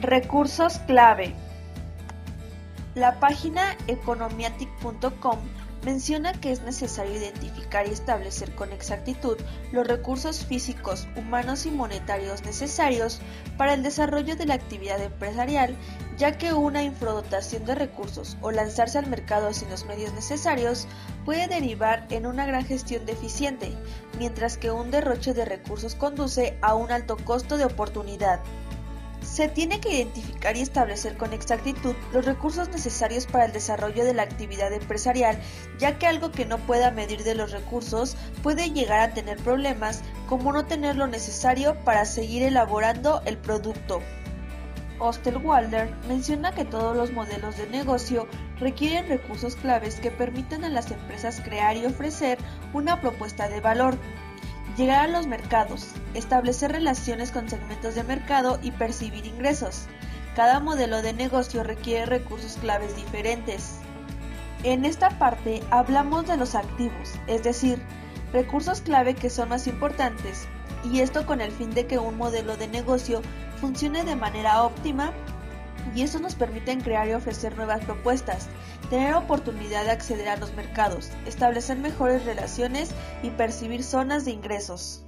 Recursos clave. La página economiatic.com menciona que es necesario identificar y establecer con exactitud los recursos físicos, humanos y monetarios necesarios para el desarrollo de la actividad empresarial, ya que una infradotación de recursos o lanzarse al mercado sin los medios necesarios puede derivar en una gran gestión deficiente, mientras que un derroche de recursos conduce a un alto costo de oportunidad. Se tiene que identificar y establecer con exactitud los recursos necesarios para el desarrollo de la actividad empresarial, ya que algo que no pueda medir de los recursos puede llegar a tener problemas como no tener lo necesario para seguir elaborando el producto. Osterwalder menciona que todos los modelos de negocio requieren recursos claves que permitan a las empresas crear y ofrecer una propuesta de valor, Llegar a los mercados, establecer relaciones con segmentos de mercado y percibir ingresos. Cada modelo de negocio requiere recursos claves diferentes. En esta parte hablamos de los activos, es decir, recursos clave que son más importantes, y esto con el fin de que un modelo de negocio funcione de manera óptima y eso nos permite crear y ofrecer nuevas propuestas, tener oportunidad de acceder a los mercados, establecer mejores relaciones y percibir zonas de ingresos.